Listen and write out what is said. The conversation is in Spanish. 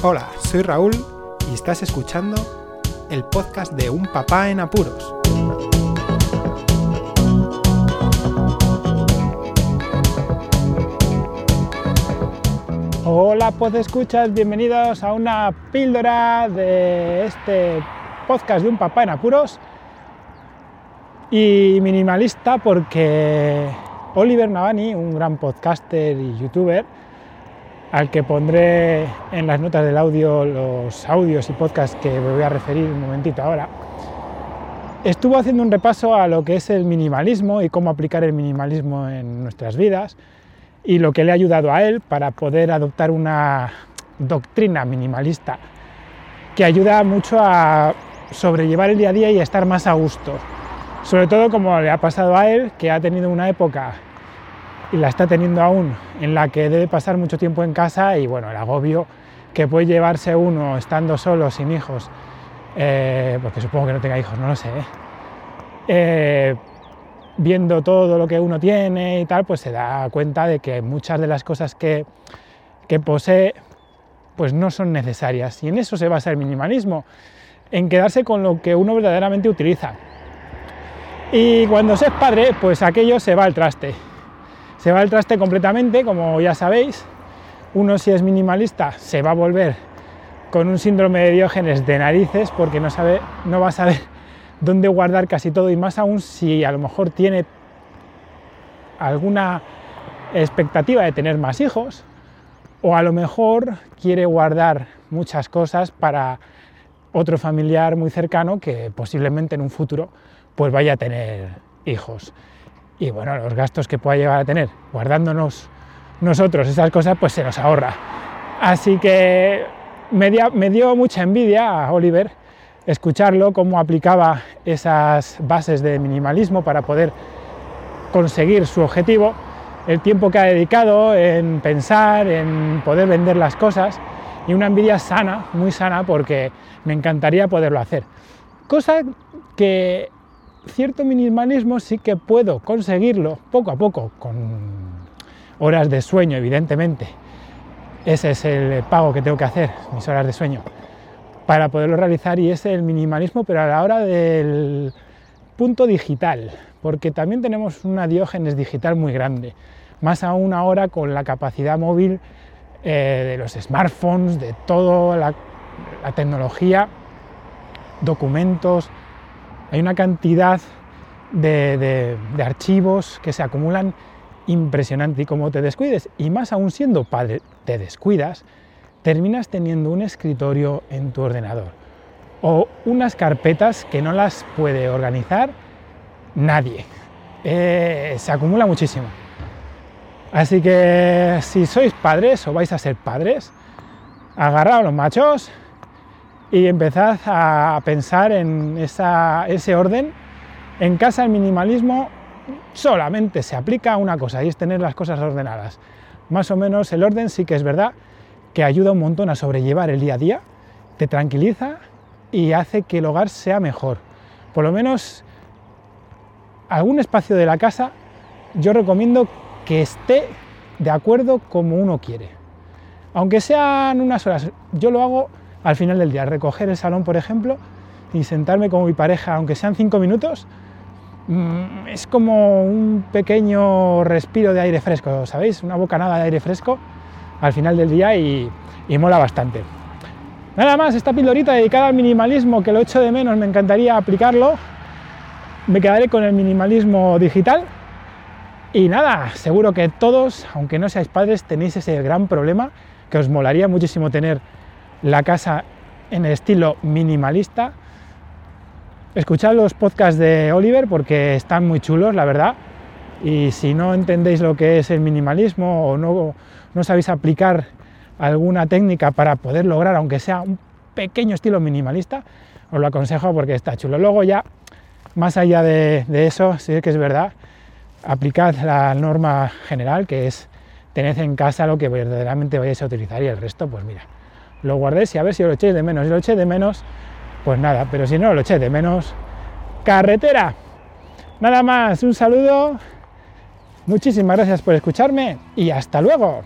Hola, soy Raúl y estás escuchando el podcast de Un Papá en Apuros. Hola, pues escuchas, bienvenidos a una píldora de este podcast de Un Papá en Apuros y minimalista porque Oliver Navani, un gran podcaster y youtuber, al que pondré en las notas del audio los audios y podcasts que me voy a referir un momentito ahora, estuvo haciendo un repaso a lo que es el minimalismo y cómo aplicar el minimalismo en nuestras vidas y lo que le ha ayudado a él para poder adoptar una doctrina minimalista que ayuda mucho a sobrellevar el día a día y a estar más a gusto. Sobre todo como le ha pasado a él, que ha tenido una época y la está teniendo aún, en la que debe pasar mucho tiempo en casa y bueno, el agobio que puede llevarse uno estando solo, sin hijos, eh, porque supongo que no tenga hijos, no lo sé, ¿eh? Eh, viendo todo lo que uno tiene y tal, pues se da cuenta de que muchas de las cosas que, que posee pues no son necesarias. Y en eso se basa el minimalismo, en quedarse con lo que uno verdaderamente utiliza. Y cuando se es padre, pues aquello se va al traste se va al traste completamente, como ya sabéis. Uno si es minimalista se va a volver con un síndrome de Diógenes de narices porque no, sabe, no va a saber dónde guardar casi todo y más aún si a lo mejor tiene alguna expectativa de tener más hijos o a lo mejor quiere guardar muchas cosas para otro familiar muy cercano que posiblemente en un futuro pues vaya a tener hijos y bueno, los gastos que pueda llegar a tener guardándonos nosotros esas cosas, pues se nos ahorra. Así que me dio, mucha envidia a Oliver escucharlo, cómo aplicaba esas bases de minimalismo para poder conseguir su objetivo, el tiempo que ha dedicado en pensar, en poder vender las cosas y una envidia sana, muy sana, porque me encantaría poderlo hacer. Cosa que cierto minimalismo sí que puedo conseguirlo poco a poco, con horas de sueño, evidentemente. Ese es el pago que tengo que hacer, mis horas de sueño, para poderlo realizar y es el minimalismo, pero a la hora del punto digital, porque también tenemos una diógenes digital muy grande, más aún ahora con la capacidad móvil eh, de los smartphones, de toda la tecnología, documentos, hay una cantidad de, archivos que se acumulan impresionante y como te descuides, y más aún siendo padre, te descuidas, terminas teniendo un escritorio en tu ordenador o unas carpetas que no las puede organizar nadie. Eh, se acumula muchísimo. Así que si sois padres o vais a ser padres, agarraos los machos y empezad a pensar en ese orden. En casa el minimalismo solamente se aplica a una cosa y es tener las cosas ordenadas. Más o menos el orden sí que es verdad que ayuda un montón a sobrellevar el día a día, te tranquiliza y hace que el hogar sea mejor. Por lo menos algún espacio de la casa yo recomiendo que esté de acuerdo como uno quiere. Aunque sean unas horas, yo lo hago al final del día, recoger el salón, por ejemplo, y sentarme con mi pareja, aunque sean cinco minutos, mm, es como un pequeño respiro de aire fresco, ¿sabéis? Una bocanada de aire fresco al final del día y, mola bastante. Nada más, esta pildorita dedicada al minimalismo, que lo echo de menos, me encantaría aplicarlo. Me quedaré con el minimalismo digital. Y nada, seguro que todos, aunque no seáis padres, tenéis ese gran problema que os molaría muchísimo tener la casa en estilo minimalista. Escuchad los podcasts de Oliver porque están muy chulos, la verdad. Y si no entendéis lo que es el minimalismo o no, no sabéis aplicar alguna técnica para poder lograr, aunque sea un pequeño estilo minimalista, os lo aconsejo porque está chulo. Luego ya, más allá de, de eso, sí que es verdad, aplicad la norma general, que es tened en casa lo que verdaderamente vayáis a utilizar y el resto, pues mira, lo guardéis y a ver si lo echéis de menos. Si lo echéis de menos, pues nada, pero si no lo echéis de menos, carretera. Nada más, un saludo, muchísimas gracias por escucharme y hasta luego.